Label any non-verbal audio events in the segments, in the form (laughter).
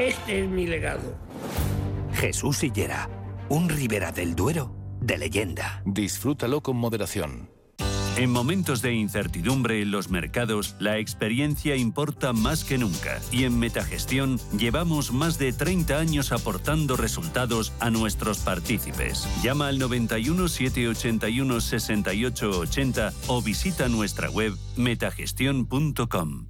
Este es mi legado. Jesús Sillera, un Ribera del Duero de leyenda. Disfrútalo con moderación. En momentos de incertidumbre en los mercados, la experiencia importa más que nunca y en Metagestión llevamos más de 30 años aportando resultados a nuestros partícipes. Llama al 91 781 6880 o visita nuestra web metagestión.com.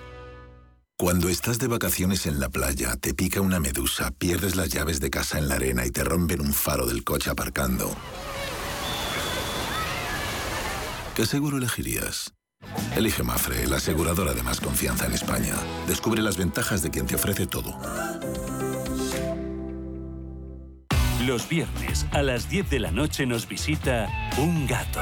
Cuando estás de vacaciones en la playa, te pica una medusa, pierdes las llaves de casa en la arena y te rompen un faro del coche aparcando. ¿Qué seguro elegirías? Elige Mafre, la aseguradora de más confianza en España. Descubre las ventajas de quien te ofrece todo. Los viernes a las 10 de la noche nos visita un gato,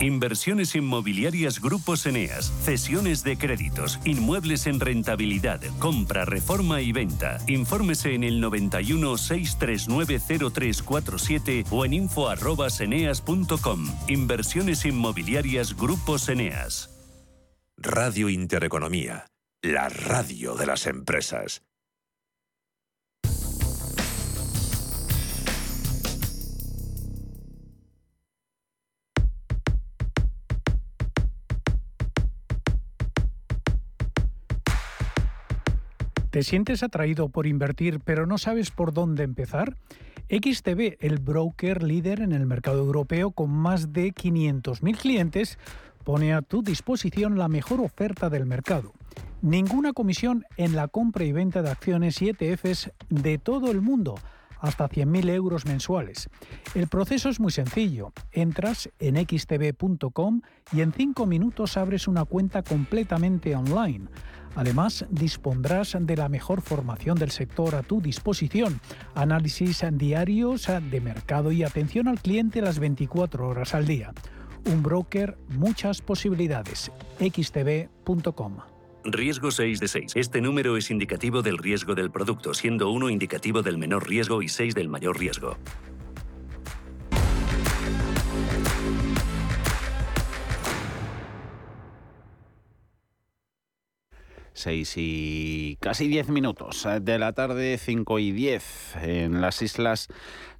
Inversiones inmobiliarias Grupos Eneas, cesiones de créditos, inmuebles en rentabilidad, compra, reforma y venta. Infórmese en el 91 639 0347 o en info@eneas.com. Inversiones inmobiliarias Grupos Eneas. Radio Intereconomía, la radio de las empresas. ¿Te sientes atraído por invertir pero no sabes por dónde empezar? XTB, el broker líder en el mercado europeo con más de 500.000 clientes, pone a tu disposición la mejor oferta del mercado. Ninguna comisión en la compra y venta de acciones y ETFs de todo el mundo, hasta 100.000 euros mensuales. El proceso es muy sencillo. Entras en xtb.com y en 5 minutos abres una cuenta completamente online. Además, dispondrás de la mejor formación del sector a tu disposición, análisis diarios de mercado y atención al cliente las 24 horas al día. Un broker, muchas posibilidades. xtb.com. Riesgo 6 de 6. Este número es indicativo del riesgo del producto, siendo 1 indicativo del menor riesgo y 6 del mayor riesgo. 6 y casi 10 minutos de la tarde, 5 y 10 en las Islas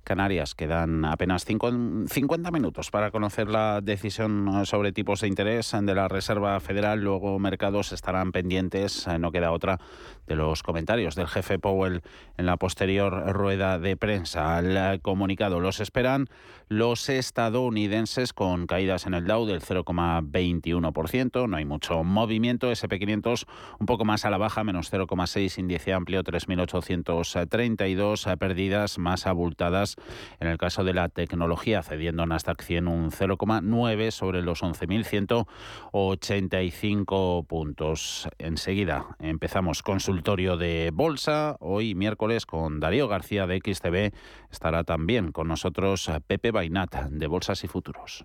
Canarias. Quedan apenas 50 minutos para conocer la decisión sobre tipos de interés de la Reserva Federal. Luego mercados estarán pendientes, eh, no queda otra, de los comentarios del jefe Powell en la posterior rueda de prensa. Al comunicado los esperan los estadounidenses con caídas en el Dow del 0,21%. No hay mucho movimiento. SP500 un poco más a la baja, menos 0,6. Índice amplio 3.832. Pérdidas más abultadas en el caso de la tecnología, cediendo Nasdaq 100 un 0,9 sobre los 11.185 puntos. Enseguida empezamos consultorio de bolsa. Hoy miércoles con Darío García de XTV estará también con nosotros Pepe Bainat de Bolsas y Futuros.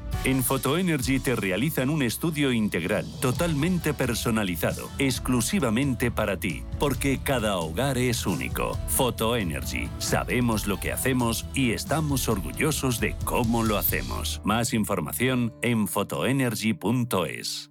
En Photoenergy te realizan un estudio integral, totalmente personalizado, exclusivamente para ti, porque cada hogar es único. Photoenergy, sabemos lo que hacemos y estamos orgullosos de cómo lo hacemos. Más información en photoenergy.es.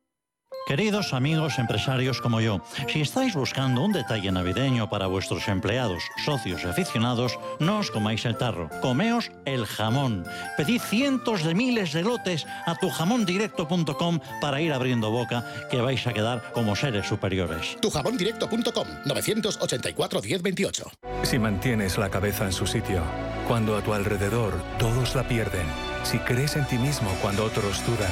Queridos amigos empresarios como yo, si estáis buscando un detalle navideño para vuestros empleados, socios y aficionados, no os comáis el tarro, comeos el jamón. Pedid cientos de miles de lotes a tujamondirecto.com para ir abriendo boca, que vais a quedar como seres superiores. Tujamondirecto.com 984 1028. Si mantienes la cabeza en su sitio, cuando a tu alrededor todos la pierden, si crees en ti mismo cuando otros dudan,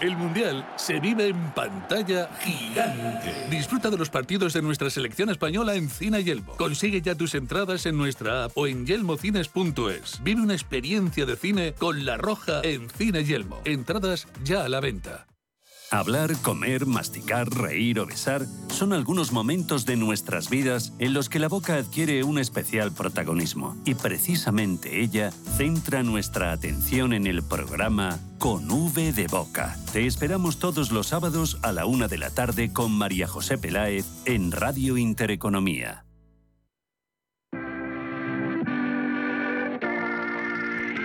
El Mundial se vive en pantalla gigante. Disfruta de los partidos de nuestra selección española en Cine Yelmo. Consigue ya tus entradas en nuestra app o en yelmocines.es. Vive una experiencia de cine con La Roja en Cine Yelmo. Entradas ya a la venta. Hablar, comer, masticar, reír o besar son algunos momentos de nuestras vidas en los que la boca adquiere un especial protagonismo. Y precisamente ella centra nuestra atención en el programa Con V de Boca. Te esperamos todos los sábados a la una de la tarde con María José Peláez en Radio Intereconomía.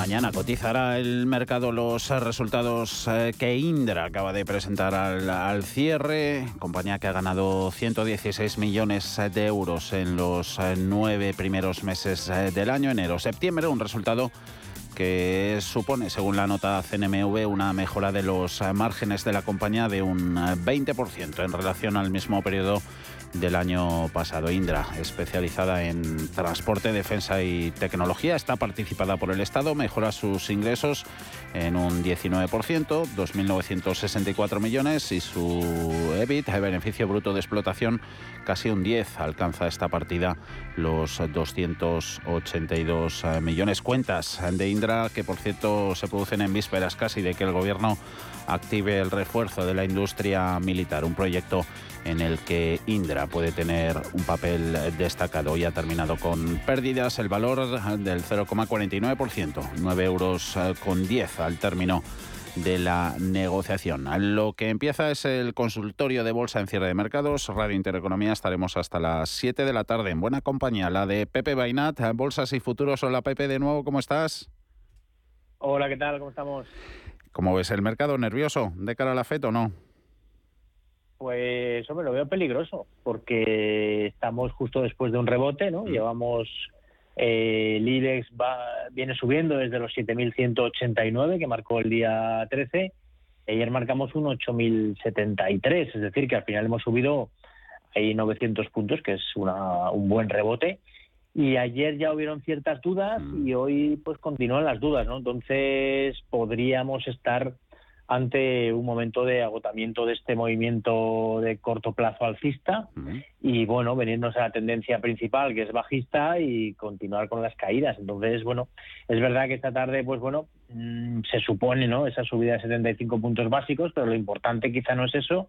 Mañana cotizará el mercado los resultados eh, que Indra acaba de presentar al, cierre, compañía que ha ganado 116 millones de euros en los eh, nueve primeros meses eh, del año, enero-septiembre, un resultado que supone, según la nota CNMV, una mejora de los márgenes de la compañía de un 20% en relación al mismo periodo del año pasado. Indra, especializada en transporte, defensa y tecnología, está participada por el Estado, mejora sus ingresos en un 19%, 2.964 millones, y su EBIT, el beneficio bruto de explotación, casi un 10. Alcanza esta partida los 282 millones. Cuentas de Indra que, por cierto, se producen en vísperas casi de que el Gobierno active el refuerzo de la industria militar, un proyecto en el que Indra puede tener un papel destacado. y ha terminado con pérdidas, el valor del 0,49%, 9 euros con 10 al término de la negociación. Lo que empieza es el consultorio de bolsa en cierre de mercados. Radio Intereconomía estaremos hasta las 7 de la tarde en buena compañía, la de Pepe Bainat, Bolsas y Futuros. Hola Pepe, de nuevo, ¿cómo estás? Hola, ¿qué tal? ¿Cómo estamos? ¿Cómo ves el mercado? ¿Nervioso de cara a la FED o no? Pues, hombre, lo veo peligroso, porque estamos justo después de un rebote, ¿no? Llevamos, eh, el IBEX va, viene subiendo desde los 7.189 que marcó el día 13. Ayer marcamos un 8.073, es decir, que al final hemos subido ahí 900 puntos, que es una, un buen rebote. Y ayer ya hubieron ciertas dudas y hoy pues continúan las dudas, ¿no? Entonces podríamos estar ante un momento de agotamiento de este movimiento de corto plazo alcista y bueno, venirnos a la tendencia principal que es bajista y continuar con las caídas. Entonces, bueno, es verdad que esta tarde, pues bueno, mm, se supone, ¿no? Esa subida de 75 puntos básicos, pero lo importante quizá no es eso,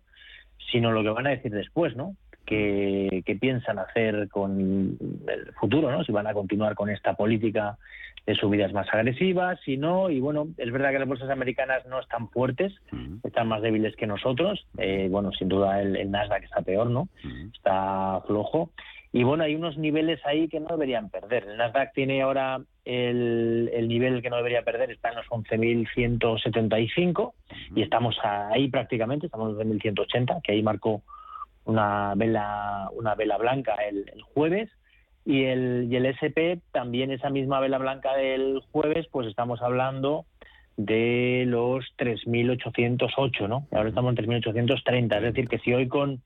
sino lo que van a decir después, ¿no? Que, que piensan hacer con el futuro, ¿no? Si van a continuar con esta política de subidas más agresivas, si no, y bueno, es verdad que las bolsas americanas no están fuertes, están más débiles que nosotros, eh, bueno, sin duda el, el, Nasdaq está peor, ¿no? Está flojo, y bueno, hay unos niveles ahí que no deberían perder. El Nasdaq tiene ahora el, el nivel que no debería perder, está en los 11.175, y estamos ahí prácticamente, estamos en 11.180, que ahí marcó una vela, una vela blanca el, el jueves, y el, y el SP también esa misma vela blanca del jueves, pues estamos hablando de los 3.808, ¿no? Ahora estamos en 3.830, es decir, que si hoy con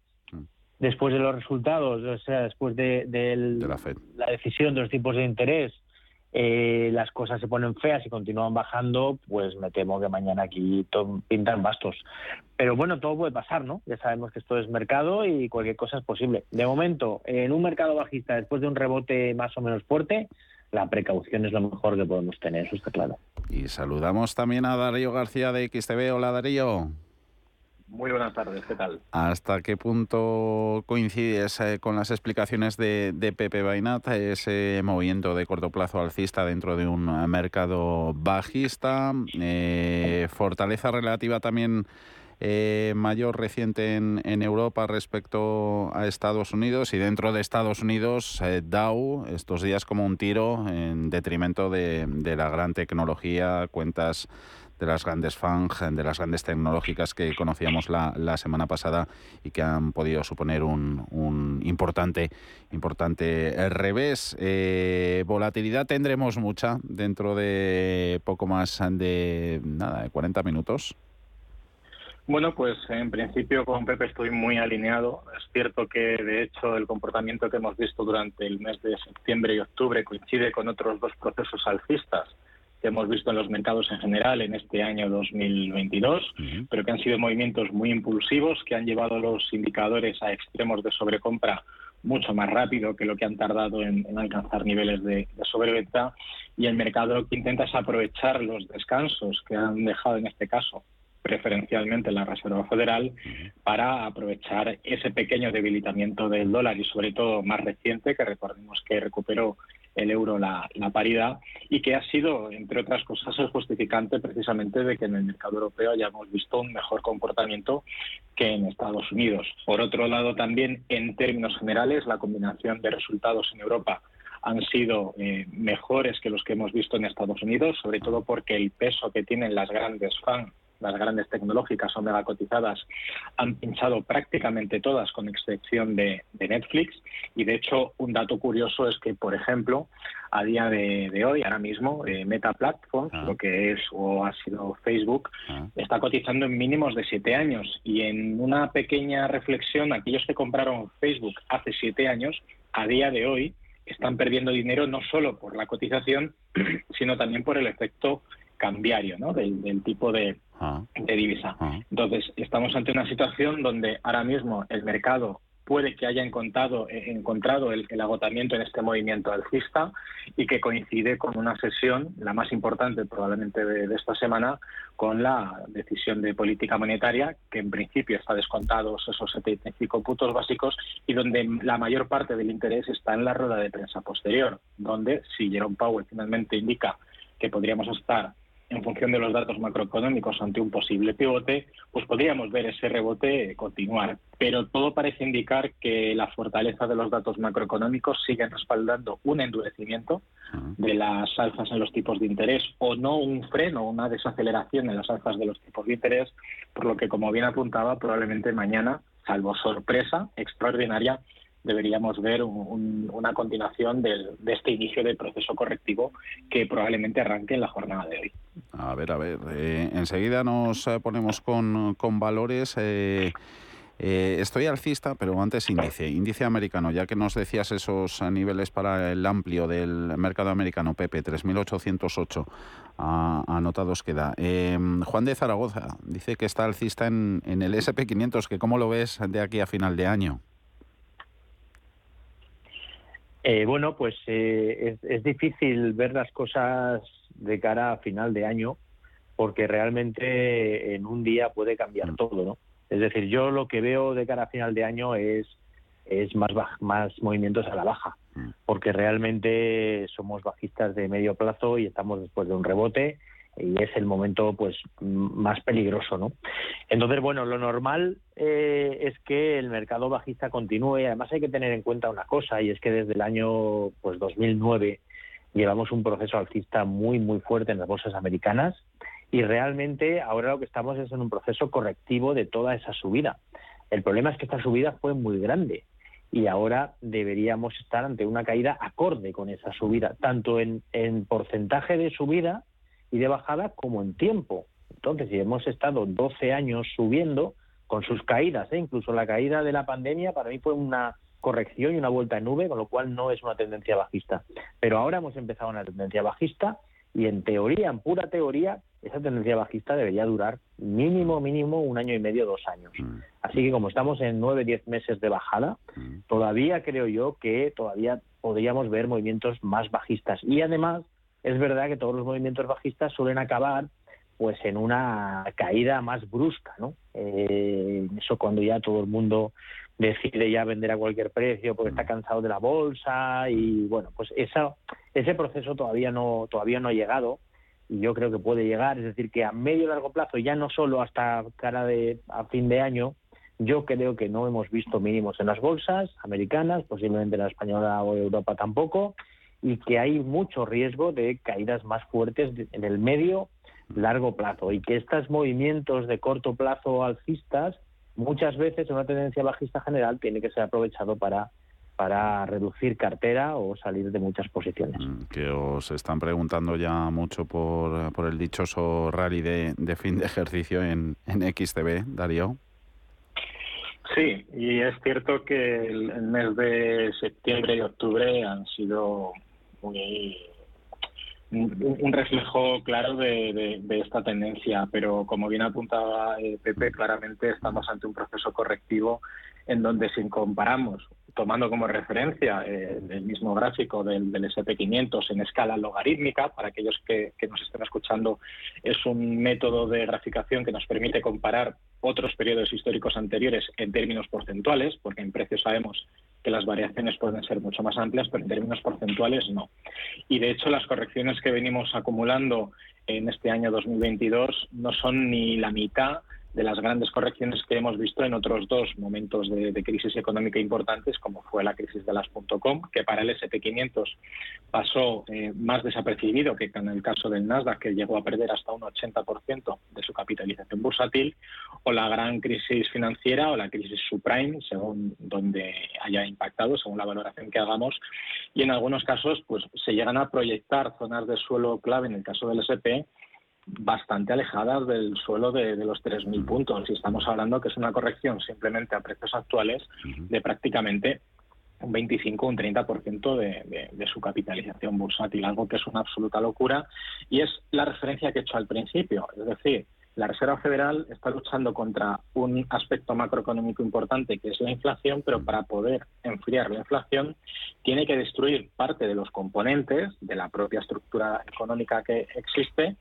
después de los resultados, o sea, después de, de, la, la, decisión de los tipos de interés, eh, las cosas se ponen feas y continúan bajando, pues me temo que mañana aquí pintan bastos. Pero bueno, todo puede pasar, ¿no? Ya sabemos que esto es mercado y cualquier cosa es posible. De momento, en un mercado bajista, después de un rebote más o menos fuerte, la precaución es lo mejor que podemos tener, eso está claro. Y saludamos también a Darío García de XTV. Hola Darío. Muy buenas tardes, ¿qué tal? ¿Hasta qué punto coincides eh, con las explicaciones de, Pepe Bainat, ese movimiento de corto plazo alcista dentro de un mercado bajista? Eh, ¿Fortaleza relativa también eh, mayor reciente en, en, Europa respecto a Estados Unidos? Y dentro de Estados Unidos, eh, Dow, estos días como un tiro en detrimento de, de la gran tecnología, cuentas de las grandes FANG, de las grandes tecnológicas que conocíamos la, la semana pasada y que han podido suponer un, un importante, importante revés. Eh, volatilidad tendremos mucha dentro de poco más de nada, de 40 minutos. Bueno, pues en principio con Pepe estoy muy alineado. Es cierto que de hecho el comportamiento que hemos visto durante el mes de septiembre y octubre coincide con otros dos procesos alcistas que hemos visto en los mercados en general en este año 2022, uh -huh. pero que han sido movimientos muy impulsivos que han llevado los indicadores a extremos de sobrecompra mucho más rápido que lo que han tardado en, en alcanzar niveles de, de, sobreventa y el mercado lo que intenta es aprovechar los descansos que han dejado en este caso preferencialmente la Reserva Federal para aprovechar ese pequeño debilitamiento del dólar y sobre todo más reciente que recordemos que recuperó el euro la, paridad y que ha sido, entre otras cosas, el justificante precisamente de que en el mercado europeo hayamos visto un mejor comportamiento que en Estados Unidos. Por otro lado, también en términos generales, la combinación de resultados en Europa han sido eh, mejores que los que hemos visto en Estados Unidos, sobre todo porque el peso que tienen las grandes FAN las grandes tecnológicas o megacotizadas han pinchado prácticamente todas, con excepción de, de, Netflix. Y de hecho, un dato curioso es que, por ejemplo, a día de, de hoy, ahora mismo, eh, Meta Platforms, ah. lo que es o ha sido Facebook, ah. está cotizando en mínimos de siete años. Y en una pequeña reflexión, aquellos que compraron Facebook hace siete años, a día de hoy, están perdiendo dinero no solo por la cotización, (clears throat) sino también por el efecto cambiario, ¿no? Del, del tipo de, ah. de divisa. Ah. Entonces, estamos ante una situación donde ahora mismo el mercado puede que haya encontrado, eh, encontrado el, el, agotamiento en este movimiento alcista y que coincide con una sesión, la más importante probablemente de, de, esta semana, con la decisión de política monetaria, que en principio está descontados esos 75 puntos básicos y donde la mayor parte del interés está en la rueda de prensa posterior, donde si Jerome Powell finalmente indica que podríamos estar en función de los datos macroeconómicos ante un posible pivote, pues podríamos ver ese rebote continuar. Pero todo parece indicar que la fortaleza de los datos macroeconómicos sigue respaldando un endurecimiento de las alzas en los tipos de interés o no un freno, una desaceleración en las alzas de los tipos de interés, por lo que, como bien apuntaba, probablemente mañana salvo sorpresa extraordinaria, deberíamos ver una continuación de este inicio del proceso correctivo que probablemente arranque en la jornada de hoy. A ver, a ver, eh, enseguida nos eh, ponemos con, con valores. Eh, eh, estoy alcista, pero antes índice, índice americano, ya que nos decías esos niveles para el amplio del mercado americano, Pepe, 3.808 anotados queda. Eh, Juan de Zaragoza dice que está alcista en, en el SP500, que ¿cómo lo ves de aquí a final de año? Eh, bueno, pues es, es difícil ver las cosas de cara a final de año, porque realmente en un día puede cambiar mm. todo, ¿no? Es decir, yo lo que veo de cara a final de año es, es más, más movimientos a la baja, mm. porque realmente somos bajistas de medio plazo y estamos después de un rebote y es el momento pues más peligroso, ¿no? Entonces, bueno, lo normal eh, es que el mercado bajista continúe. Además, hay que tener en cuenta una cosa y es que desde el año pues 2009 llevamos un proceso alcista muy muy fuerte en las bolsas americanas y realmente ahora lo que estamos es en un proceso correctivo de toda esa subida. El problema es que esta subida fue muy grande y ahora deberíamos estar ante una caída acorde con esa subida, tanto en, porcentaje de subida y de bajada como en tiempo. Entonces, si hemos estado 12 años subiendo con sus caídas, ¿eh? incluso la caída de la pandemia para mí fue una corrección y una vuelta en nube, con lo cual no es una tendencia bajista. Pero ahora hemos empezado una tendencia bajista y en teoría, en pura teoría, esa tendencia bajista debería durar mínimo, mínimo un año y medio, dos años. Mm. Así que como estamos en nueve, diez meses de bajada, mm. todavía creo yo que todavía podríamos ver movimientos más bajistas. Y además, es verdad que todos los movimientos bajistas suelen acabar pues en una caída más brusca, ¿no? Eh, eso cuando ya todo el mundo decide ya vender a cualquier precio porque está mm. cansado de la bolsa y bueno, pues esa, ese proceso todavía no todavía no ha llegado y yo creo que puede llegar, es decir, que a medio y largo plazo, ya no solo hasta cara de a fin de año, yo creo que no hemos visto mínimos en las bolsas americanas, posiblemente en la española o Europa tampoco, y que hay mucho riesgo de caídas más fuertes en el medio largo plazo y que estos movimientos de corto plazo alcistas muchas veces en una tendencia bajista general tiene que ser aprovechado para para reducir cartera o salir de muchas posiciones. Mm, que os están preguntando ya mucho por, por el dichoso rally de, de fin de ejercicio en, en XTB, Darío. Sí, y es cierto que el, mes de septiembre y octubre han sido un, reflejo claro de, esta tendencia, pero como bien apuntaba eh, Pepe, claramente estamos ante un proceso correctivo en donde si comparamos tomando como referencia eh, el mismo gráfico del, SP500 en escala logarítmica, para aquellos que, nos estén escuchando, es un método de graficación que nos permite comparar otros periodos históricos anteriores en términos porcentuales, porque en precios sabemos que las variaciones pueden ser mucho más amplias, pero en términos porcentuales no. Y de hecho las correcciones que venimos acumulando en este año 2022 no son ni la mitad de las grandes correcciones que hemos visto en otros dos momentos de, crisis económica importantes, como fue la crisis de las .com, que para el SP500 pasó eh, más desapercibido que en el caso del Nasdaq, que llegó a perder hasta un 80% de su capitalización bursátil, o la gran crisis financiera o la crisis subprime, según donde haya impactado, según la valoración que hagamos, y en algunos casos pues se llegan a proyectar zonas de suelo clave en el caso del SP bastante alejadas del suelo de, los 3.000 puntos. Y estamos hablando que es una corrección simplemente a precios actuales de prácticamente un 25 o un 30% de, de, su capitalización bursátil, algo que es una absoluta locura. Y es la referencia que he hecho al principio. Es decir, la Reserva Federal está luchando contra un aspecto macroeconómico importante que es la inflación, pero para poder enfriar la inflación tiene que destruir parte de los componentes de la propia estructura económica que existe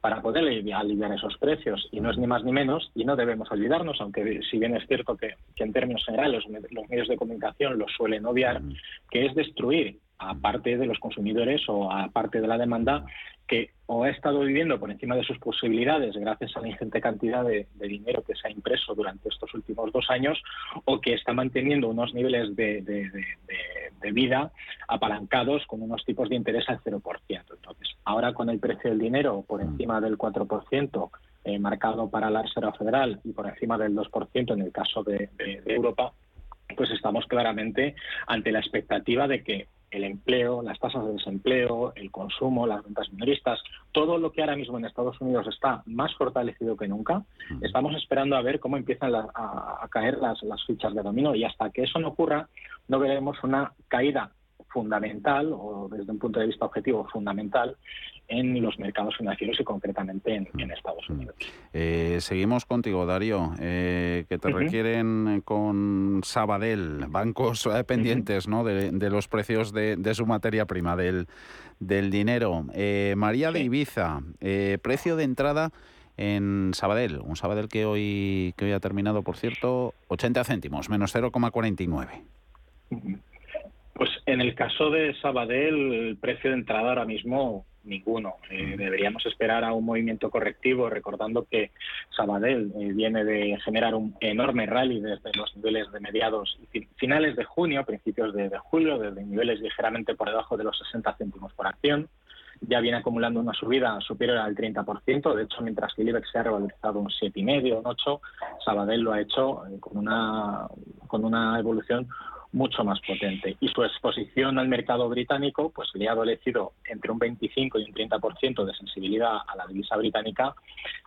para poder aliviar esos precios. Y no es ni más ni menos, y no debemos olvidarnos, aunque si bien es cierto que, en términos generales los, medios de comunicación lo suelen obviar, que es destruir a parte de los consumidores o a parte de la demanda que o ha estado viviendo por encima de sus posibilidades gracias a la ingente cantidad de, dinero que se ha impreso durante estos últimos dos años, o que está manteniendo unos niveles de, vida apalancados con unos tipos de interés al 0%. Entonces, ahora con el precio del dinero por encima del 4%, eh, marcado para la Reserva Federal y por encima del 2% en el caso de, de Europa, pues estamos claramente ante la expectativa de que el empleo, las tasas de desempleo, el consumo, las ventas minoristas, todo lo que ahora mismo en Estados Unidos está más fortalecido que nunca. Estamos esperando a ver cómo empiezan a, caer las, las fichas de dominó y hasta que eso no ocurra no veremos una caída fundamental o desde un punto de vista objetivo fundamental en los mercados financieros y concretamente en, Estados Unidos. Eh, seguimos contigo, Darío, eh, que te requieren con Sabadell, bancos eh, pendientes ¿no? de, los precios de, su materia prima, del, del dinero. María de Ibiza, precio de entrada en Sabadell, un Sabadell que hoy, que hoy ha terminado, por cierto, 80 céntimos, menos 0,49. Pues en el caso de Sabadell, el precio de entrada ahora mismo ninguno. Eh, deberíamos esperar a un movimiento correctivo, recordando que Sabadell eh, viene de generar un enorme rally desde los niveles de mediados y finales de junio, principios de, julio, desde niveles ligeramente por debajo de los 60 céntimos por acción. Ya viene acumulando una subida superior al 30%. De hecho, mientras que el IBEX se ha revalorizado un 7,5, un 8, Sabadell lo ha hecho eh, con una, con una evolución mucho más potente. Y su exposición al mercado británico pues le ha adolecido entre un 25 y un 30% de sensibilidad a la divisa británica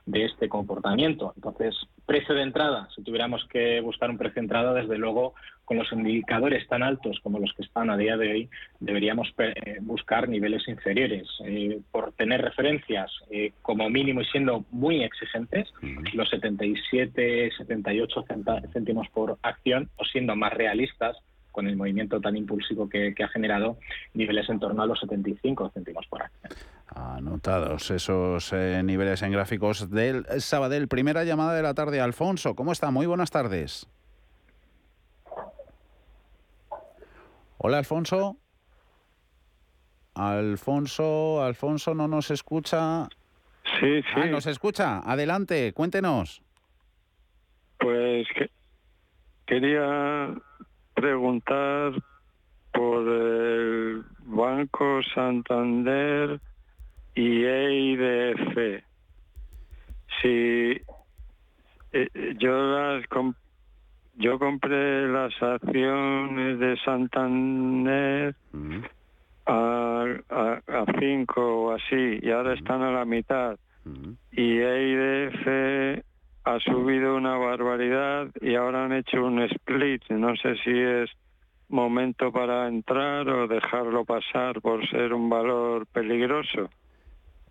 de este comportamiento. Entonces, precio de entrada, si tuviéramos que buscar un precio de entrada, desde luego, con los indicadores tan altos como los que están a día de hoy, deberíamos eh, buscar niveles inferiores. Eh, por tener referencias, eh, como mínimo y siendo muy exigentes, los 77, 78 céntimos por acción, o siendo más realistas, con el movimiento tan impulsivo que, ha generado, niveles en torno a los 75 céntimos por acción. Anotados esos eh, niveles en gráficos del Sabadell. Primera llamada de la tarde. Alfonso, ¿cómo está? Muy buenas tardes. Hola, Alfonso. Alfonso, Alfonso no nos escucha. Sí, sí. Ah, nos escucha. Adelante, cuéntenos. Pues que, quería preguntar por el Banco Santander y EIDF. Si eh, yo las yo compré las acciones de Santander a, a, cinco o así y ahora están a la mitad. Y EIDF ha subido una barbaridad y ahora han hecho un split. No sé si es momento para entrar o dejarlo pasar por ser un valor peligroso.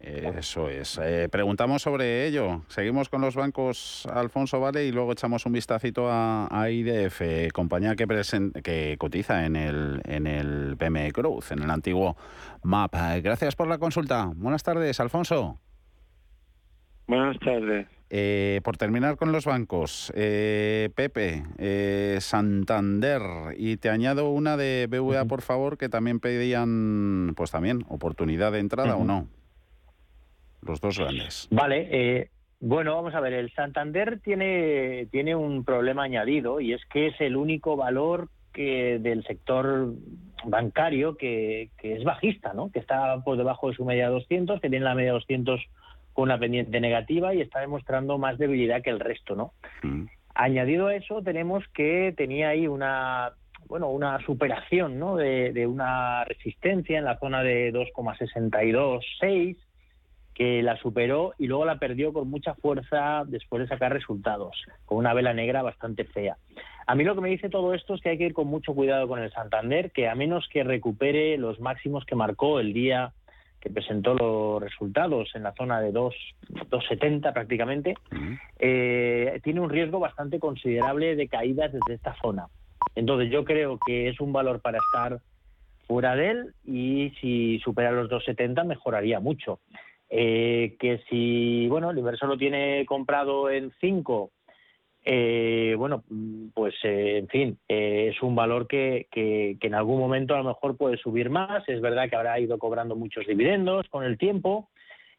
Eso es. Eh, preguntamos sobre ello. Seguimos con los bancos Alfonso Vale y luego echamos un vistacito a, IDF, compañía que, que cotiza en el, en el PME Cruz, en el antiguo MAP. Gracias por la consulta. Buenas tardes, Alfonso. Buenas tardes. Eh, por terminar con los bancos, eh, Pepe, eh, Santander, y te añado una de BVA, por favor, que también pedían, pues también, oportunidad de entrada o no. Los dos grandes. Vale, bueno, vamos a ver, el Santander tiene, tiene un problema añadido y es que es el único valor que del sector bancario que, que es bajista, ¿no? Que está por debajo de su media 200, que tiene la media 200 con una pendiente negativa y está demostrando más debilidad que el resto, ¿no? Mm. Añadido a eso, tenemos que tenía ahí una bueno, una superación ¿no? de, una resistencia en la zona de 2,626, que la superó y luego la perdió con mucha fuerza después de sacar resultados, con una vela negra bastante fea. A mí lo que me dice todo esto es que hay que ir con mucho cuidado con el Santander, que a menos que recupere los máximos que marcó el día que presentó los resultados en la zona de 2,70 prácticamente, eh, tiene un riesgo bastante considerable de caídas desde esta zona. Entonces yo creo que es un valor para estar fuera de él y si supera los 2,70 mejoraría mucho. Eh, que si, bueno, el inversor lo tiene comprado en 5 eh, bueno, pues eh, en fin, eh, es un valor que, que, en algún momento a lo mejor puede subir más. Es verdad que habrá ido cobrando muchos dividendos con el tiempo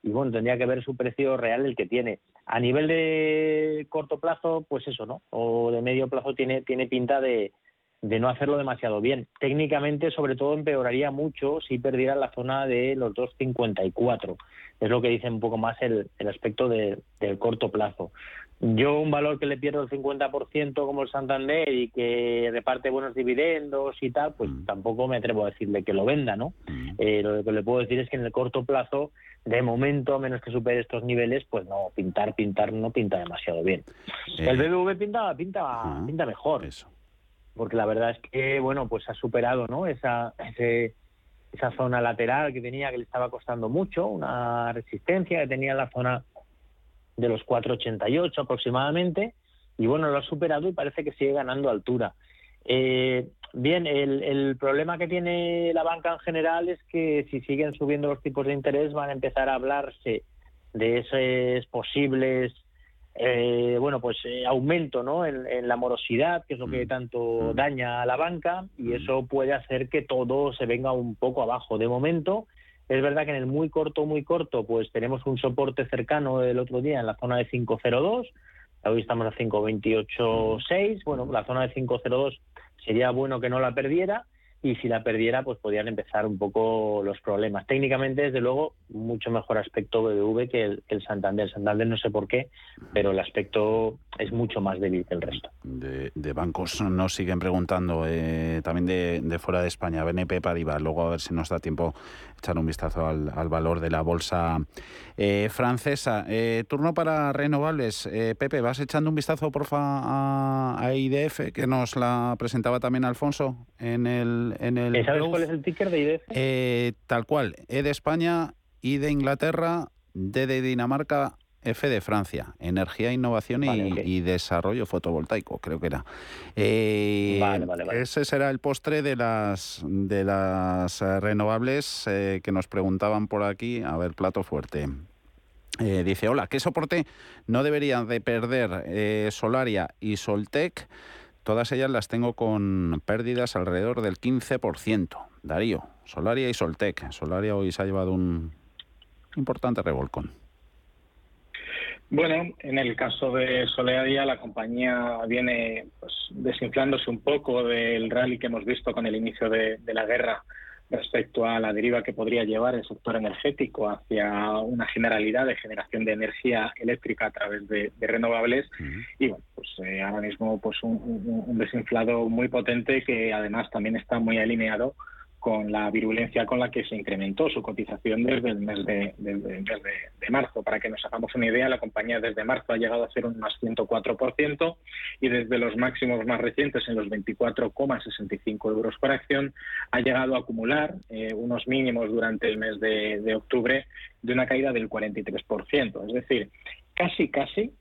y bueno, tendría que ver su precio real el que tiene. A nivel de corto plazo, pues eso, ¿no? O de medio plazo tiene, tiene pinta de, de no hacerlo demasiado bien. Técnicamente, sobre todo, empeoraría mucho si perdiera la zona de los 2,54. Es lo que dice un poco más el, el aspecto del corto plazo. Yo un valor que le pierdo el 50% como el Santander y que reparte buenos dividendos y tal, pues Mm. tampoco me atrevo a decirle que lo venda, ¿no? Eh, lo que le puedo decir es que en el corto plazo, de momento, a menos que supere estos niveles, pues no, pintar, pintar no pinta demasiado bien. Eh, el BBV pinta, pinta, pinta mejor. Porque la verdad es que, bueno, pues ha superado, ¿no? Esa, ese, esa zona lateral que tenía que le estaba costando mucho, una resistencia que tenía en la zona de los 4,88 aproximadamente, y bueno, lo ha superado y parece que sigue ganando altura. Eh, bien, el, el problema que tiene la banca en general es que si siguen subiendo los tipos de interés van a empezar a hablarse de esos posibles eh, bueno pues eh, aumento ¿no? en, en la morosidad que es lo que tanto daña a la banca y eso puede hacer que todo se venga un poco abajo de momento es verdad que en el muy corto muy corto pues tenemos un soporte cercano el otro día en la zona de 502 hoy estamos a 528.6 bueno la zona de 502 sería bueno que no la perdiera y si la perdiera pues podrían empezar un poco los problemas. Técnicamente, desde luego, mucho mejor aspecto BBV que el, que el Santander. Santander no sé por qué, pero el aspecto es mucho más débil que el resto. De, bancos nos siguen preguntando, eh, también de, fuera de España, BNP Paribas, luego a ver si nos da tiempo echar un vistazo al, al valor de la bolsa eh, francesa. Eh, turno para renovables. Pepe, ¿vas echando un vistazo, porfa, a, a IDF, que nos la presentaba también Alfonso en el en el ¿Sabes growth. cuál es el ticker de IDF? Eh, tal cual, E de España, I de Inglaterra, D de Dinamarca, F de Francia, energía, innovación y, desarrollo fotovoltaico, creo que era. Eh, Vale, vale, vale. Ese será el postre de las de las eh, renovables eh, que nos preguntaban por aquí. A ver, plato fuerte. Eh, dice, hola, ¿qué soporte no deberían de perder Solaria y Soltec? Todas ellas las tengo con pérdidas alrededor del 15%. Darío, Solaria y Soltec. Solaria hoy se ha llevado un importante revolcón. Bueno, en el caso de Solaria, la compañía viene pues, desinflándose un poco del rally que hemos visto con el inicio de, de la guerra respecto a la deriva que podría llevar el sector energético hacia una generalidad de generación de energía eléctrica a través de, de renovables. Y bueno pues eh, ahora mismo pues un, un, un, desinflado muy potente que además también está muy alineado con la virulencia con la que se incrementó su cotización desde el mes de, marzo. Para que nos hagamos una idea, la compañía desde marzo ha llegado a hacer un más 104% y desde los máximos más recientes, en los 24,65 euros por acción, ha llegado a acumular eh, unos mínimos durante el mes de octubre de una caída del 43%. Es decir, casi, casi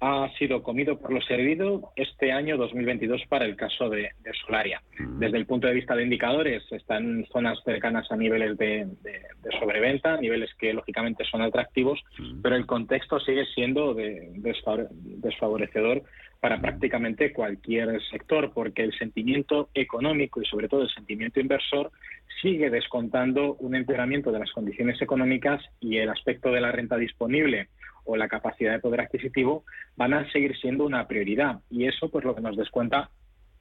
ha sido comido por lo servido este año 2022 para el caso de, de, Solaria. Desde el punto de vista de indicadores, están zonas cercanas a niveles de, de, de sobreventa, niveles que lógicamente son atractivos, pero el contexto sigue siendo desfavorecedor para prácticamente cualquier sector, porque el sentimiento económico y sobre todo el sentimiento inversor sigue descontando un empeoramiento de las condiciones económicas y el aspecto de la renta disponible o la capacidad de poder adquisitivo van a seguir siendo una prioridad. Y eso pues lo que nos descuenta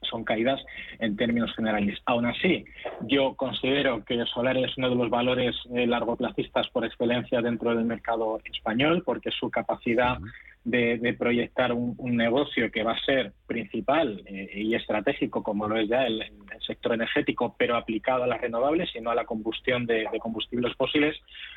son caídas en términos generales. Aún así, yo considero que Solar es uno de los valores eh, largoplacistas por excelencia dentro del mercado español porque su capacidad de, de proyectar un, un, negocio que va a ser principal eh, y estratégico como lo es ya el, el, sector energético, pero aplicado a las renovables y no a la combustión de, de combustibles fósiles,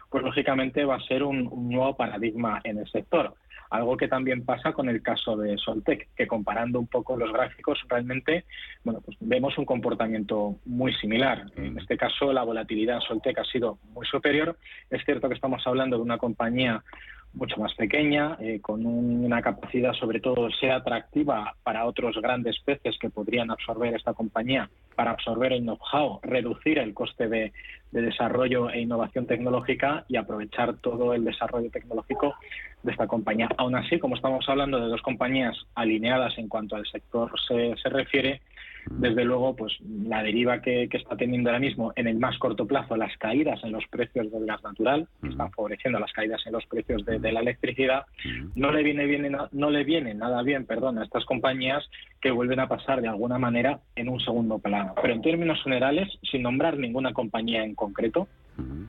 pues lógicamente va a ser un, un nuevo paradigma en el sector. Algo que también pasa con el caso de Soltec, que comparando un poco los gráficos, realmente bueno, pues vemos un comportamiento muy similar. En este caso, la volatilidad en Soltec ha sido muy superior. Es cierto que estamos hablando de una compañía mucho más pequeña, eh, con un, una capacidad sobre todo ser atractiva para otros grandes peces que podrían absorber esta compañía, para absorber el know-how, reducir el coste de, de, desarrollo e innovación tecnológica y aprovechar todo el desarrollo tecnológico de esta compañía. Aún así, como estamos hablando de dos compañías alineadas en cuanto al sector se, se refiere, Desde luego, pues la deriva que, está teniendo ahora mismo en el más corto plazo, las caídas en los precios del gas natural, que están favoreciendo las caídas en los precios de, la electricidad, no le viene bien, no le viene nada bien, perdón, a estas compañías que vuelven a pasar de alguna manera en un segundo plano. Pero en términos generales, sin nombrar ninguna compañía en concreto,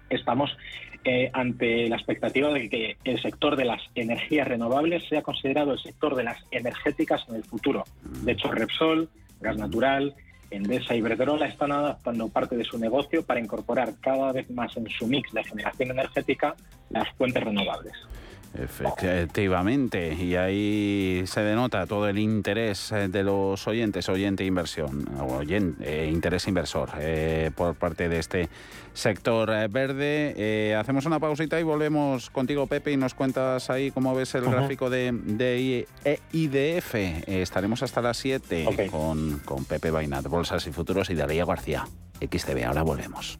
estamos eh, ante la expectativa de que el sector de las energías renovables sea considerado el sector de las energéticas en el futuro. De hecho, Repsol, Gas Natural, Endesa y Iberdrola están adaptando parte de su negocio para incorporar cada vez más en su mix de generación energética las fuentes renovables. Efectivamente, y ahí se denota todo el interés eh, de los oyentes, oyente inversión, oyente, eh, interés inversor eh, por parte de este sector verde. hacemos una pausita y volvemos contigo, Pepe, y nos cuentas ahí cómo ves el gráfico de, de IDF. estaremos hasta las 7 con, con Pepe Bainat, Bolsas y Futuros y Daría García. XTV, ahora volvemos.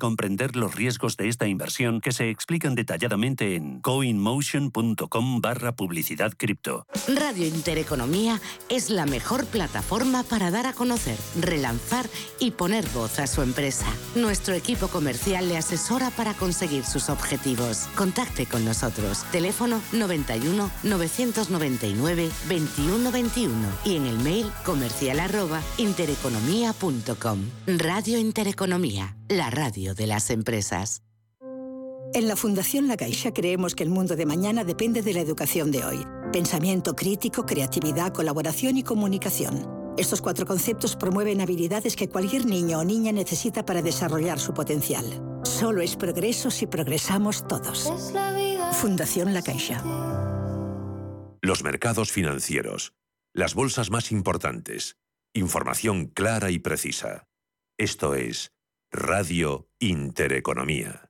comprender los riesgos de esta inversión que se explican detalladamente en coinmotion.com barra publicidad cripto. Radio Intereconomía es la mejor plataforma para dar a conocer, relanzar y poner voz a su empresa. Nuestro equipo comercial le asesora para conseguir sus objetivos. Contacte con nosotros. Teléfono 91 999 2121 y en el mail comercial arroba intereconomía.com. Radio Intereconomía la radio de las empresas. En la Fundación La Caixa creemos que el mundo de mañana depende de la educación de hoy. Pensamiento crítico, creatividad, colaboración y comunicación. Estos cuatro conceptos promueven habilidades que cualquier niño o niña necesita para desarrollar su potencial. Solo es progreso si progresamos todos. Fundación La Caixa. Los mercados financieros. Las bolsas más importantes. Información clara y precisa. Esto es Radio Intereconomía.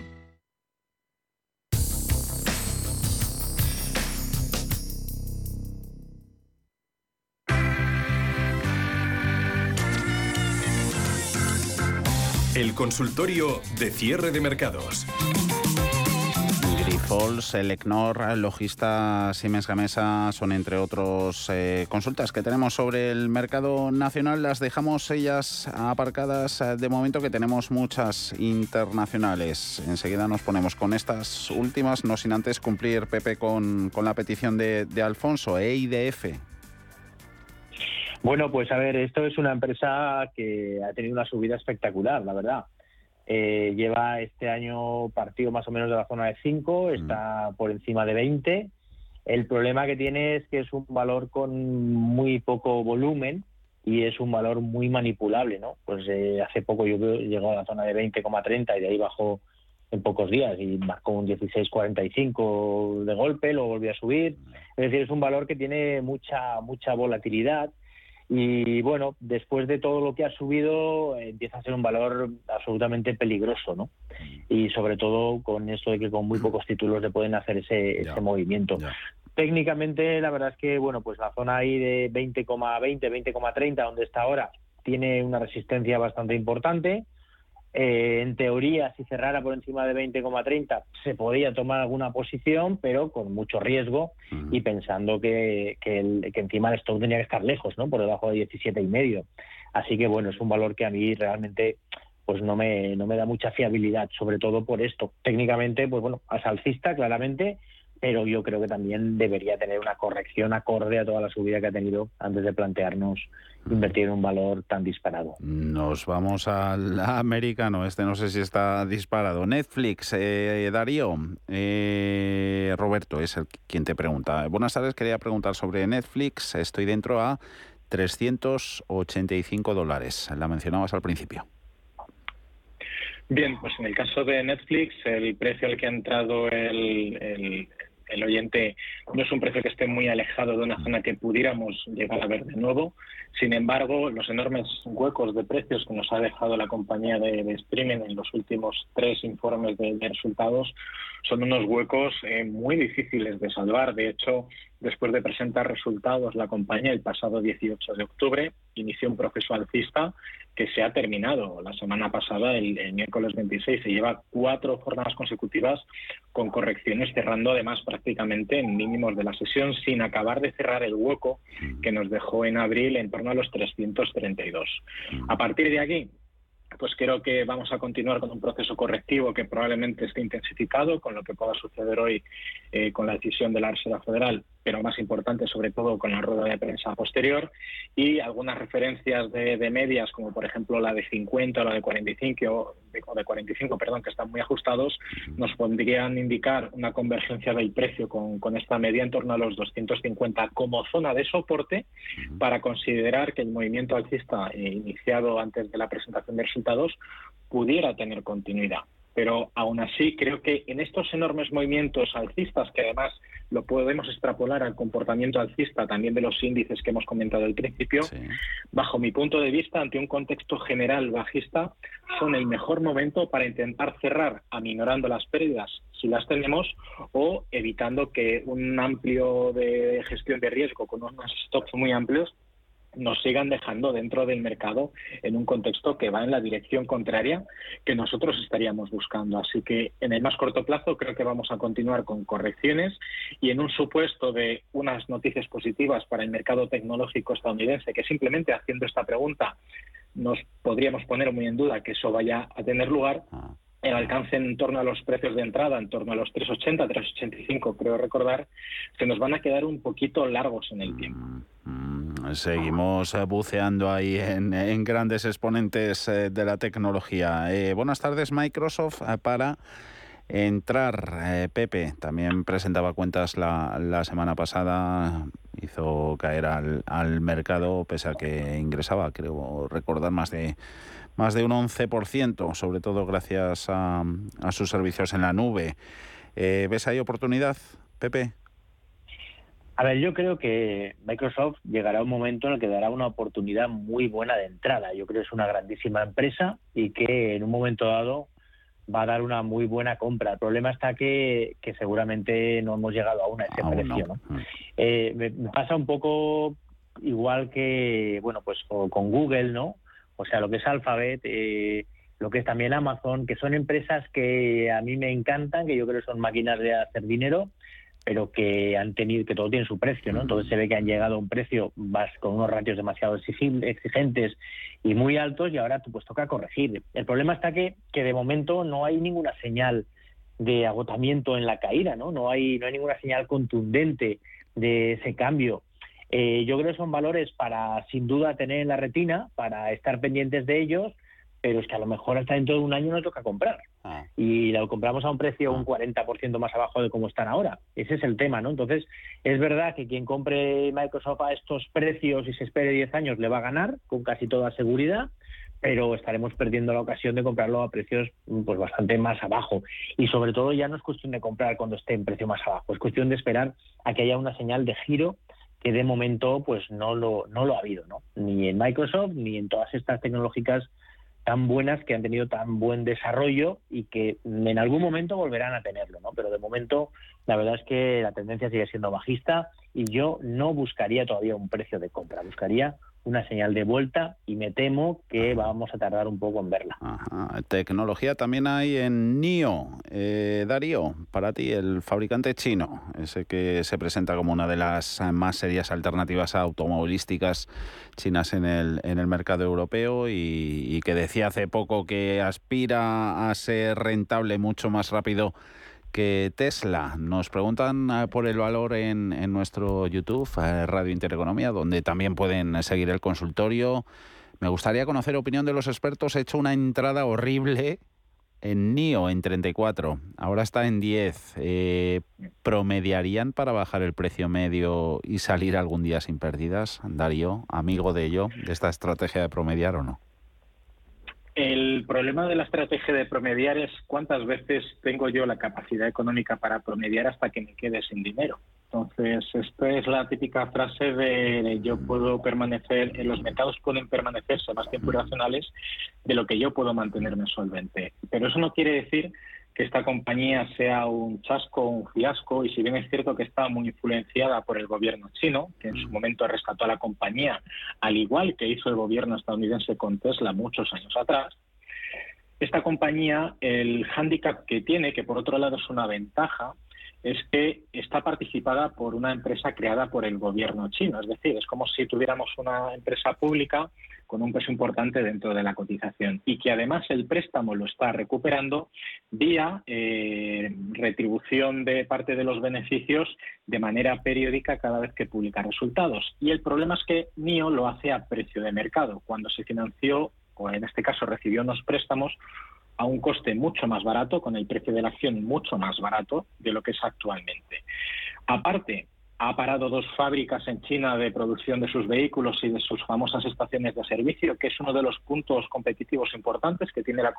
consultorio de cierre de mercados. Grifols, Elecnor, Logista, Siemens Gamesa son entre otros eh, consultas que tenemos sobre el mercado nacional. Las dejamos ellas aparcadas eh, de momento que tenemos muchas internacionales. Enseguida nos ponemos con estas últimas, no sin antes cumplir, Pepe, con, la petición de, de Alfonso, EIDF. Bueno, pues a ver, esto es una empresa que ha tenido una subida espectacular, la verdad. Eh, lleva este año partido más o menos de la zona de 5, mm. está por encima de 20. El problema que tiene es que es un valor con muy poco volumen y es un valor muy manipulable, ¿no? Pues eh, hace poco yo llegó a la zona de 20,30 y de ahí bajó en pocos días y marcó un 16,45 de golpe, lo volvió a subir. Es decir, es un valor que tiene mucha mucha volatilidad y bueno, después de todo lo que ha subido, empieza a ser un valor absolutamente peligroso, ¿no? Y sobre todo con esto de que con muy pocos títulos le pueden hacer ese, ese movimiento. Técnicamente, la verdad es que, bueno, pues la zona ahí de 20,20, 20,30, donde está ahora, tiene una resistencia bastante importante. Eh, en teoría, si cerrara por encima de 20,30, se podría tomar alguna posición, pero con mucho riesgo y pensando que, que, encima el stock tenía que estar lejos, ¿no? por debajo de 17,5. Así que bueno, es un valor que a mí realmente pues no me, no me da mucha fiabilidad, sobre todo por esto. Técnicamente, pues bueno, es alcista claramente, pero yo creo que también debería tener una corrección acorde a toda la subida que ha tenido antes de plantearnos invertir en un valor tan disparado. Nos vamos al americano, este no sé si está disparado. Netflix, eh, Darío, eh, Roberto es el quien te pregunta. Buenas tardes, quería preguntar sobre Netflix, estoy dentro a 385 dólares, la mencionabas al principio. Bien, pues en el caso de Netflix, el precio al que ha entrado el, el oyente no es un precio que esté muy alejado de una zona que pudiéramos llegar a ver de nuevo. Sin embargo, los enormes huecos de precios que nos ha dejado la compañía de, streaming en los últimos tres informes de, resultados son unos huecos eh, muy difíciles de salvar. De hecho, después de presentar resultados, la compañía el pasado 18 de octubre inició un proceso alcista que se ha terminado la semana pasada, el, miércoles 26. Se lleva cuatro jornadas consecutivas con correcciones, cerrando además prácticamente en mínimos de la sesión, sin acabar de cerrar el hueco que nos dejó en abril en torno a los 332. A partir de aquí, pues creo que vamos a continuar con un proceso correctivo que probablemente esté intensificado con lo que pueda suceder hoy eh, con la decisión de la Reserva Federal, pero más importante sobre todo con la rueda de prensa posterior y algunas referencias de, medias como por ejemplo la de 50 o la de 45 o de 45 perdón que están muy ajustados nos podrían indicar una convergencia del precio con, con esta media en torno a los 250 como zona de soporte para considerar que el movimiento alcista eh, iniciado antes de la presentación de resultados pudiera tener continuidad. Pero aún así creo que en estos enormes movimientos alcistas, que además lo podemos extrapolar al comportamiento alcista también de los índices que hemos comentado al principio, bajo mi punto de vista, ante un contexto general bajista, son el mejor momento para intentar cerrar aminorando las pérdidas si las tenemos o evitando que un amplio de gestión de riesgo con unos stocks muy amplios nos sigan dejando dentro del mercado en un contexto que va en la dirección contraria que nosotros estaríamos buscando. Así que en el más corto plazo creo que vamos a continuar con correcciones y en un supuesto de unas noticias positivas para el mercado tecnológico estadounidense, que simplemente haciendo esta pregunta nos podríamos poner muy en duda que eso vaya a tener lugar, ah. El alcance en torno a los precios de entrada, en torno a los 3,80, 3,85, creo recordar, se nos van a quedar un poquito largos en el tiempo. Mm, mm. Seguimos eh, buceando ahí en, grandes exponentes eh, de la tecnología. Eh, buenas tardes, Microsoft, para entrar. Pepe también presentaba cuentas la, semana pasada, hizo caer al, mercado, pese a que ingresaba, creo recordar, más de, más de un 11%, sobre todo gracias a, a sus servicios en la nube. ¿Ves ahí oportunidad, Pepe? A ver, yo creo que Microsoft llegará un momento en el que dará una oportunidad muy buena de entrada. Yo creo que es una grandísima empresa y que en un momento dado va a dar una muy buena compra. El problema está que, seguramente no hemos llegado aún a ese precio. ¿no? Mm. Eh, me, pasa un poco igual que, bueno, pues con Google, ¿no? O sea, lo que es Alphabet, eh, lo que es también Amazon, que son empresas que a mí me encantan, que yo creo que son máquinas de hacer dinero, pero que han tenido que todo tiene su precio, ¿no? Entonces se ve que han llegado a un precio con unos ratios demasiado exigentes y muy altos y ahora pues toca corregir. El problema está que, que de momento no hay ninguna señal de agotamiento en la caída, ¿no? No hay no hay ninguna señal contundente de ese cambio. Eh, yo creo que son valores para sin duda tener en la retina, para estar pendientes de ellos pero es que a lo mejor hasta dentro de un año nos toca comprar. Ah. Y lo compramos a un precio un 40% ah. más abajo de como están ahora. Ese es el tema, ¿no? Entonces, es verdad que quien compre Microsoft a estos precios y se espere 10 años le va a ganar con casi toda seguridad, pero estaremos perdiendo la ocasión de comprarlo a precios pues bastante más abajo. Y sobre todo ya no es cuestión de comprar cuando esté en precio más abajo, es cuestión de esperar a que haya una señal de giro que de momento pues no lo, no lo ha habido, ¿no? Ni en Microsoft ni en todas estas tecnológicas tan buenas que han tenido tan buen desarrollo y que en algún momento volverán a tenerlo, ¿no? Pero de momento la verdad es que la tendencia sigue siendo bajista y yo no buscaría todavía un precio de compra, buscaría una señal de vuelta y me temo que vamos a tardar un poco en verla. Tecnología también hay en NIO. Eh, Darío, para ti, el fabricante chino, ese que se presenta como una de las más serias alternativas automovilísticas chinas en el, en el mercado europeo y, y que decía hace poco que aspira a ser rentable mucho más rápido que Tesla. Nos preguntan eh, por el valor en, nuestro YouTube, eh, Radio Intereconomía, donde también pueden seguir el consultorio. Me gustaría conocer opinión de los expertos. He hecho una entrada horrible en NIO en 34, ahora está en 10. Eh, ¿Promediarían para bajar el precio medio y salir algún día sin pérdidas? Darío, amigo de ello, de esta estrategia de promediar o no? El problema de la estrategia de promediar es cuántas veces tengo yo la capacidad económica para promediar hasta que me quede sin dinero. Entonces, esta es la típica frase de yo puedo permanecer, en los mercados pueden permanecerse más tiempo irracionales de lo que yo puedo mantenerme solvente. Pero eso no quiere decir que esta compañía sea un chasco, un fiasco, y si bien es cierto que está muy influenciada por el gobierno chino, que en su mm. momento rescató a la compañía, al igual que hizo el gobierno estadounidense con Tesla muchos años atrás, esta compañía, el hándicap que tiene, que por otro lado es una ventaja, es que está participada por una empresa creada por el gobierno chino. Es decir, es como si tuviéramos una empresa pública con un peso importante dentro de la cotización y que además el préstamo lo está recuperando vía eh, retribución de parte de los beneficios de manera periódica cada vez que publica resultados. Y el problema es que NIO lo hace a precio de mercado. Cuando se financió, o en este caso recibió unos préstamos, a un coste mucho más barato, con el precio de la acción mucho más barato de lo que es actualmente. Aparte, ha parado dos fábricas en China de producción de sus vehículos y de sus famosas estaciones de servicio, que es uno de los puntos competitivos importantes que tiene la,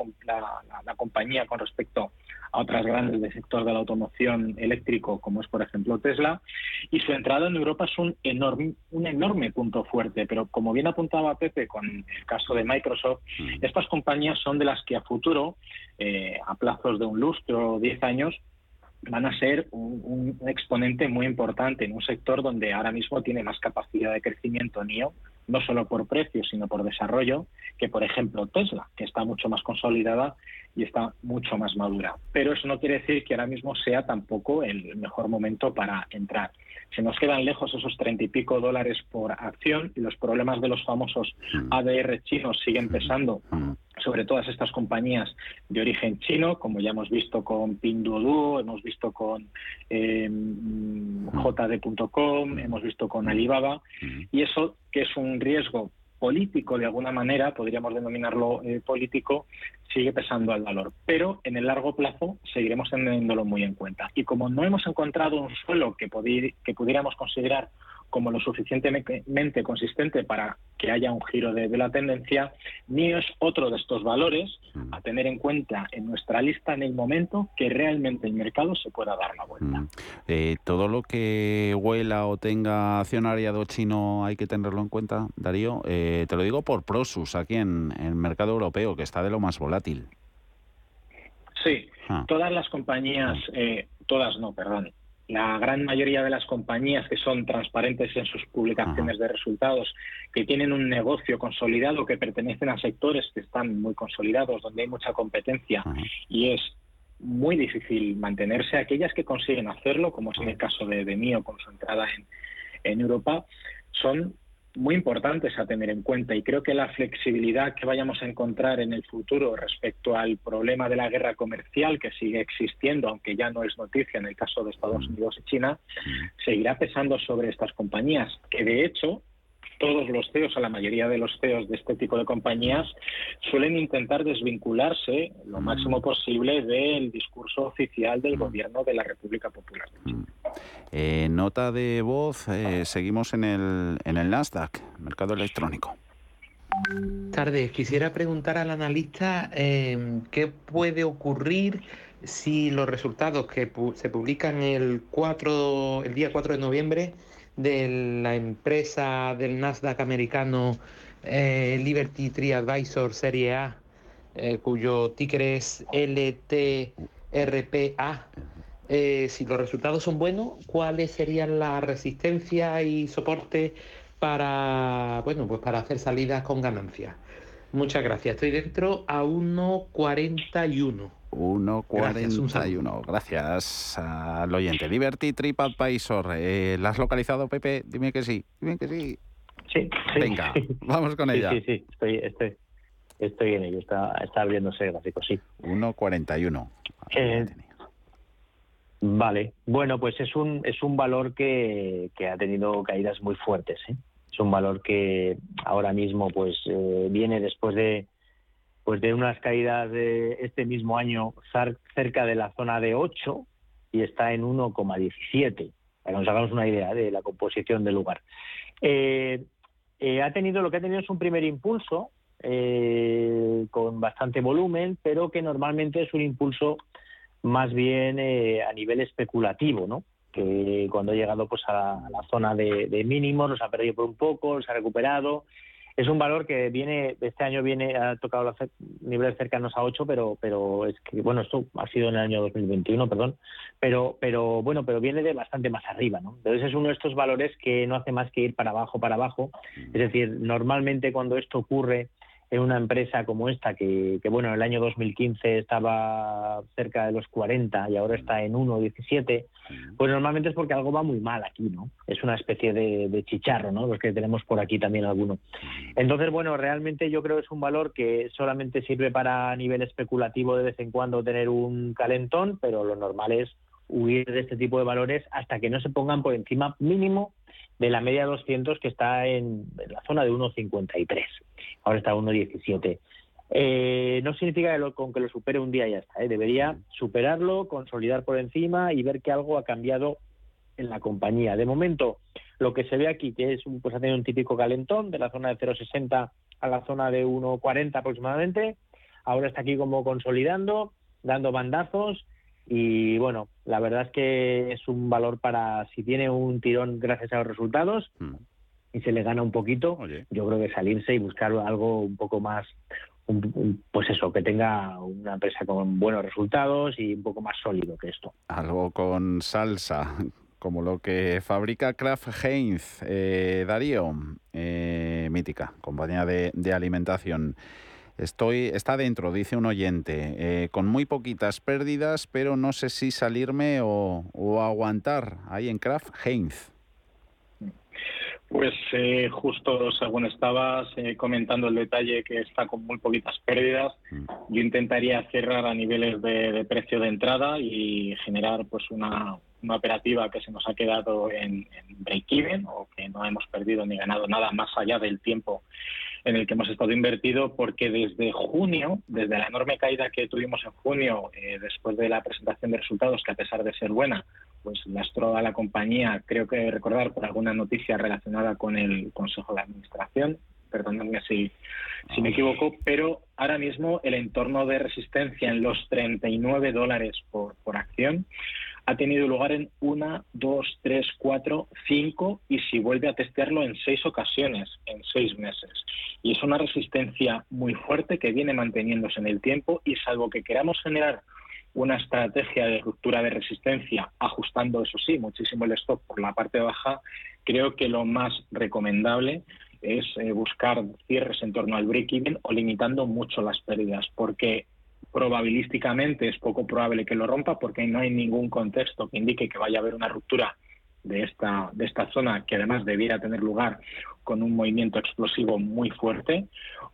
compañía con respecto a otras grandes del sector de la automoción eléctrico, como es por ejemplo Tesla. Y su entrada en Europa es un enorme, un enorme punto fuerte, pero como bien apuntaba Pepe con el caso de Microsoft, mm. estas compañías son de las que a futuro, eh, a plazos de un lustro o diez años, van a ser un, exponente muy importante en un sector donde ahora mismo tiene más capacidad de crecimiento NIO, no solo por precio, sino por desarrollo, que por ejemplo Tesla, que está mucho más consolidada y está mucho más madura. Pero eso no quiere decir que ahora mismo sea tampoco el mejor momento para entrar. Se nos quedan lejos esos treinta y pico dólares por acción y los problemas de los famosos mm. ADR chinos siguen pesando mm sobre todas estas compañías de origen chino, como ya hemos visto con Pinduoduo, hemos visto con eh, JD.com, hemos visto con Alibaba, y eso que es un riesgo político de alguna manera, podríamos denominarlo eh, político, sigue pesando al valor. Pero en el largo plazo seguiremos teniéndolo muy en cuenta. Y como no hemos encontrado un suelo que, que pudiéramos considerar como lo suficientemente consistente para que haya un giro de, la tendencia, ni es otro de estos valores a tener en cuenta en nuestra lista en el momento que realmente el mercado se pueda dar la vuelta. Eh, todo lo que huela o tenga accionariado chino hay que tenerlo en cuenta, Darío. Eh, te lo digo por Prosus, aquí en, el mercado europeo, que está de lo más volátil. Sí, ah. todas las compañías, ah. eh, todas no, perdón, la gran mayoría de las compañías que son transparentes en sus publicaciones de resultados, que tienen un negocio consolidado, que pertenecen a sectores que están muy consolidados, donde hay mucha competencia y es muy difícil mantenerse. Aquellas que consiguen hacerlo, como es en el caso de, de Mío con su entrada en, en Europa, son muy importantes a tener en cuenta. Y creo que la flexibilidad que vayamos a encontrar en el futuro respecto al problema de la guerra comercial que sigue existiendo, aunque ya no es noticia en el caso de Estados Unidos y China, seguirá pesando sobre estas compañías, que de hecho todos los CEOs, o la mayoría de los CEOs de este tipo de compañías, suelen intentar desvincularse lo mm. máximo posible del discurso oficial del mm. gobierno de la República Popular. Mm. Eh, nota de voz, eh, seguimos en el, en el Nasdaq, mercado electrónico. Tardes, quisiera preguntar al analista eh, qué puede ocurrir si los resultados que se publican el, 4, el día 4 de noviembre de la empresa del Nasdaq americano eh, Liberty Tree Advisor Serie A, eh, cuyo ticker es LTRPA. Eh, si los resultados son buenos, ¿cuáles serían la resistencia y soporte para, bueno, pues para hacer salidas con ganancias. Muchas gracias. Estoy dentro a 1.41. 1.41. Gracias, al oyente. Liberty TripAdvisor. Eh, ¿La has localizado, Pepe? Dime que sí. Dime que sí. Sí, sí. Venga, vamos con ella. Sí, sí, estoy, estoy, estoy en ello. Está, está abriéndose el gráfico, sí. 1.41. Eh, vale. Bueno, pues es un, es un valor que, que ha tenido caídas muy fuertes. ¿eh? Es un valor que ahora mismo pues eh, viene después de pues de unas caídas de este mismo año cerca de la zona de 8 y está en 1,17 para que nos hagamos una idea de la composición del lugar. Eh, eh, ha tenido lo que ha tenido es un primer impulso con bastante volumen, pero que normalmente es un impulso más bien a nivel especulativo, ¿no? que cuando ha llegado pues a la zona de, mínimos los ha perdido por un poco, los ha recuperado. Es un valor que viene, este año viene, ha tocado los niveles cercanos a 8, pero, pero es que, bueno, esto ha sido en el año 2021, perdón, pero, pero bueno, pero viene de bastante más arriba, ¿no? Entonces es uno de estos valores que no hace más que ir para abajo, para abajo. Es decir, normalmente cuando esto ocurre, en una empresa como esta, que, bueno, en el año 2015 estaba cerca de los 40 y ahora está en 1,17, pues normalmente es porque algo va muy mal aquí, ¿no? Es una especie de, chicharro, ¿no? Los que tenemos por aquí también alguno. Entonces, bueno, realmente yo creo que es un valor que solamente sirve para a nivel especulativo de vez en cuando tener un calentón, pero lo normal es huir de este tipo de valores hasta que no se pongan por encima mínimo de la media 200 que está en, la zona de 1,53. Ahora está 1,17. Eh, no significa que lo, con que lo supere un día ya está. ¿eh? Debería superarlo, consolidar por encima y ver que algo ha cambiado en la compañía. De momento, lo que se ve aquí, que es un, pues ha tenido un típico calentón de la zona de 0,60 a la zona de 1,40 aproximadamente. Ahora está aquí como consolidando, dando bandazos y bueno, la verdad es que es un valor para, si tiene un tirón gracias a los resultados hmm. y se le gana un poquito, yo creo que salirse y buscar algo un poco más, pues eso, que tenga una empresa con buenos resultados y un poco más sólido que esto. Algo con salsa, como lo que fabrica Kraft Heinz, eh, Darío, eh, mítica, compañía de, de alimentación. Estoy, está dentro, dice un oyente, eh, con muy poquitas pérdidas, pero no sé si salirme o, aguantar ahí en Kraft Heinz. Pues eh, justo según estabas eh, comentando el detalle que está con muy poquitas pérdidas, mm. yo intentaría cerrar a niveles de, precio de entrada y generar pues una, operativa que se nos ha quedado en, en break-even o que no hemos perdido ni ganado nada más allá del tiempo en el que hemos estado invertido porque desde junio, desde la enorme caída que tuvimos en junio, eh, después de la presentación de resultados, que a pesar de ser buena, pues lastró a la compañía, creo que recordar por alguna noticia relacionada con el Consejo de Administración, perdónenme si, me equivoco, pero ahora mismo el entorno de resistencia en los 39 dólares por acción ha tenido lugar en una, dos, tres, cuatro, cinco y si vuelve a testearlo en seis ocasiones en seis meses. Y es una resistencia muy fuerte que viene manteniéndose en el tiempo y salvo que queramos generar una estrategia de ruptura de resistencia, ajustando, eso sí, muchísimo el stop por la parte baja, creo que lo más recomendable es eh, buscar cierres en torno al break-even o limitando mucho las pérdidas, porque probabilísticamente es poco probable que lo rompa porque no hay ningún contexto que indique que vaya a haber una ruptura de esta, de esta zona que además debiera tener lugar con un movimiento explosivo muy fuerte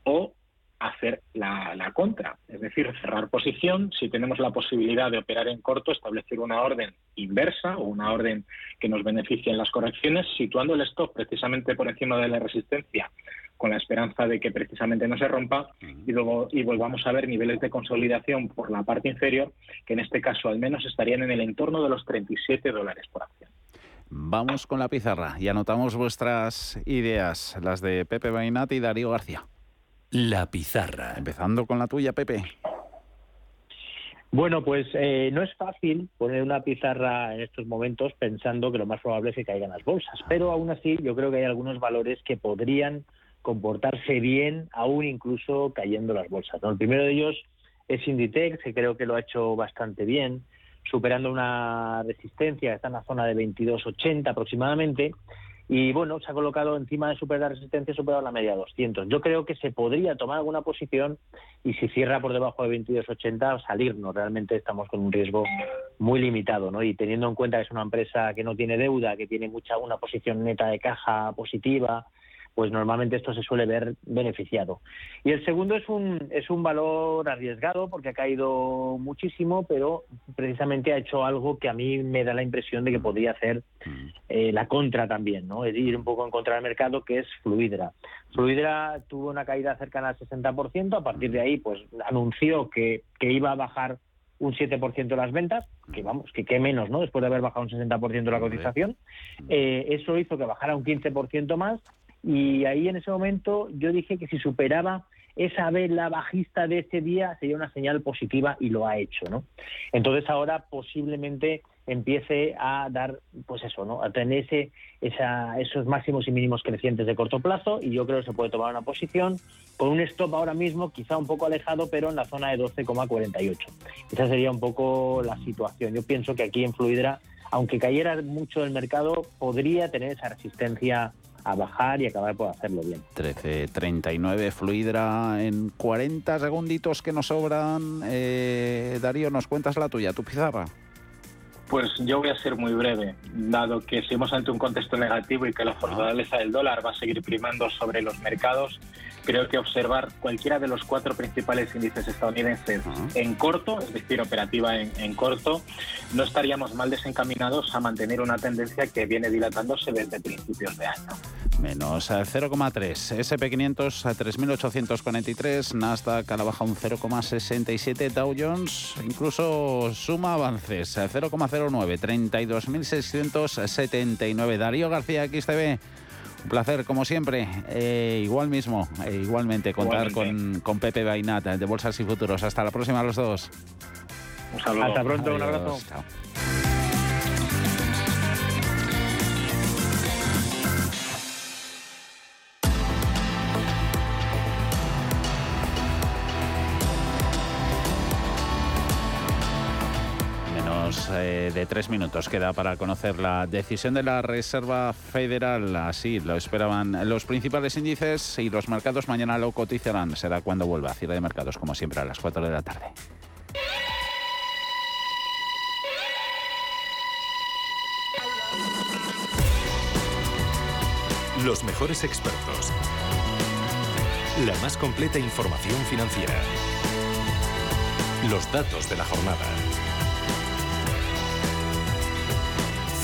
o hacer la, contra, es decir, cerrar posición, si tenemos la posibilidad de operar en corto, establecer una orden inversa o una orden que nos beneficie en las correcciones, situando el stop precisamente por encima de la resistencia con la esperanza de que precisamente no se rompa y luego y volvamos a ver niveles de consolidación por la parte inferior que en este caso al menos estarían en el entorno de los 37 dólares por acción. Vamos con la pizarra y anotamos vuestras ideas, las de Pepe Bainat y Darío García. La pizarra. Empezando con la tuya, Pepe. Bueno, pues eh, no es fácil poner una pizarra en estos momentos pensando que lo más probable es que caigan las bolsas, pero aún así yo creo que hay algunos valores que podrían comportarse bien, aún incluso cayendo las bolsas. El primero de ellos es Inditex, que creo que lo ha hecho bastante bien, superando una resistencia, está en la zona de 22,80 aproximadamente, y bueno, se ha colocado encima de superar resistencia, superado la media 200. Yo creo que se podría tomar alguna posición y si cierra por debajo de 22.80 salirnos. Realmente estamos con un riesgo muy limitado, ¿no? Y teniendo en cuenta que es una empresa que no tiene deuda, que tiene mucha una posición neta de caja positiva, pues normalmente esto se suele ver beneficiado. Y el segundo es un, es un valor arriesgado porque ha caído muchísimo, pero precisamente ha hecho algo que a mí me da la impresión de que podría hacer eh, la contra también, ¿no? Es ir un poco en contra del mercado, que es Fluidra. Fluidra tuvo una caída cercana al 60%, a partir de ahí pues anunció que, que iba a bajar un 7% las ventas, que vamos, que qué menos, ¿no? Después de haber bajado un 60% la cotización. Eh, eso hizo que bajara un 15% más y ahí en ese momento yo dije que si superaba esa vela bajista de ese día sería una señal positiva y lo ha hecho, ¿no? Entonces ahora posiblemente empiece a dar, pues eso, ¿no? A tener esa, esos máximos y mínimos crecientes de corto plazo y yo creo que se puede tomar una posición con un stop ahora mismo quizá un poco alejado, pero en la zona de 12,48. Esa sería un poco la situación. Yo pienso que aquí en Fluidra, aunque cayera mucho el mercado, podría tener esa resistencia a bajar y acabar por hacerlo bien. 13.39 Fluidra en 40 segunditos que nos sobran. Eh, Darío, nos cuentas la tuya, tu pizarra. Pues yo voy a ser muy breve, dado que seguimos ante un contexto negativo y que la fortaleza del dólar va a seguir primando sobre los mercados, creo que observar cualquiera de los cuatro principales índices estadounidenses en corto, es decir, operativa en, corto, no estaríamos mal desencaminados a mantener una tendencia que viene dilatándose desde principios de año. Menos 0,3. SP500 a 3.843. Nasdaq a la baja un 0,67. Dow Jones incluso suma avances. 0,09. 32.679. Darío García, XTV. Un placer, como siempre. Eh, igual mismo, eh, igualmente, contar con, con, Pepe Bainat de Bolsas y Futuros. Hasta la próxima, los dos. Un saludo. Hasta pronto, un abrazo. Chao. Tres minutos queda para conocer la decisión de la Reserva Federal. Así lo esperaban los principales índices y los mercados mañana lo cotizarán. Será cuando vuelva a cierre de mercados, como siempre, a las 4 de la tarde. Los mejores expertos. La más completa información financiera. Los datos de la jornada.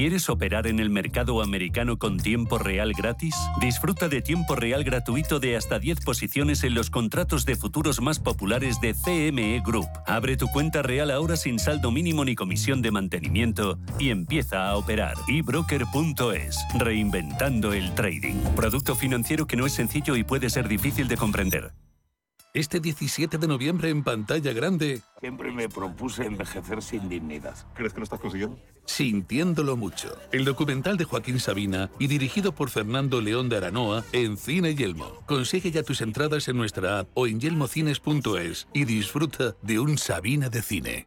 ¿Quieres operar en el mercado americano con tiempo real gratis? Disfruta de tiempo real gratuito de hasta 10 posiciones en los contratos de futuros más populares de CME Group. Abre tu cuenta real ahora sin saldo mínimo ni comisión de mantenimiento y empieza a operar. ebroker.es, reinventando el trading. Producto financiero que no es sencillo y puede ser difícil de comprender. Este 17 de noviembre en pantalla grande. Siempre me propuse envejecer sin dignidad. ¿Crees que lo estás consiguiendo? Sintiéndolo mucho. El documental de Joaquín Sabina y dirigido por Fernando León de Aranoa en Cine Yelmo. Consigue ya tus entradas en nuestra app o en yelmocines.es y disfruta de un Sabina de cine.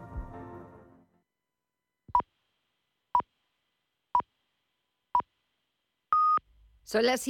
Son las 7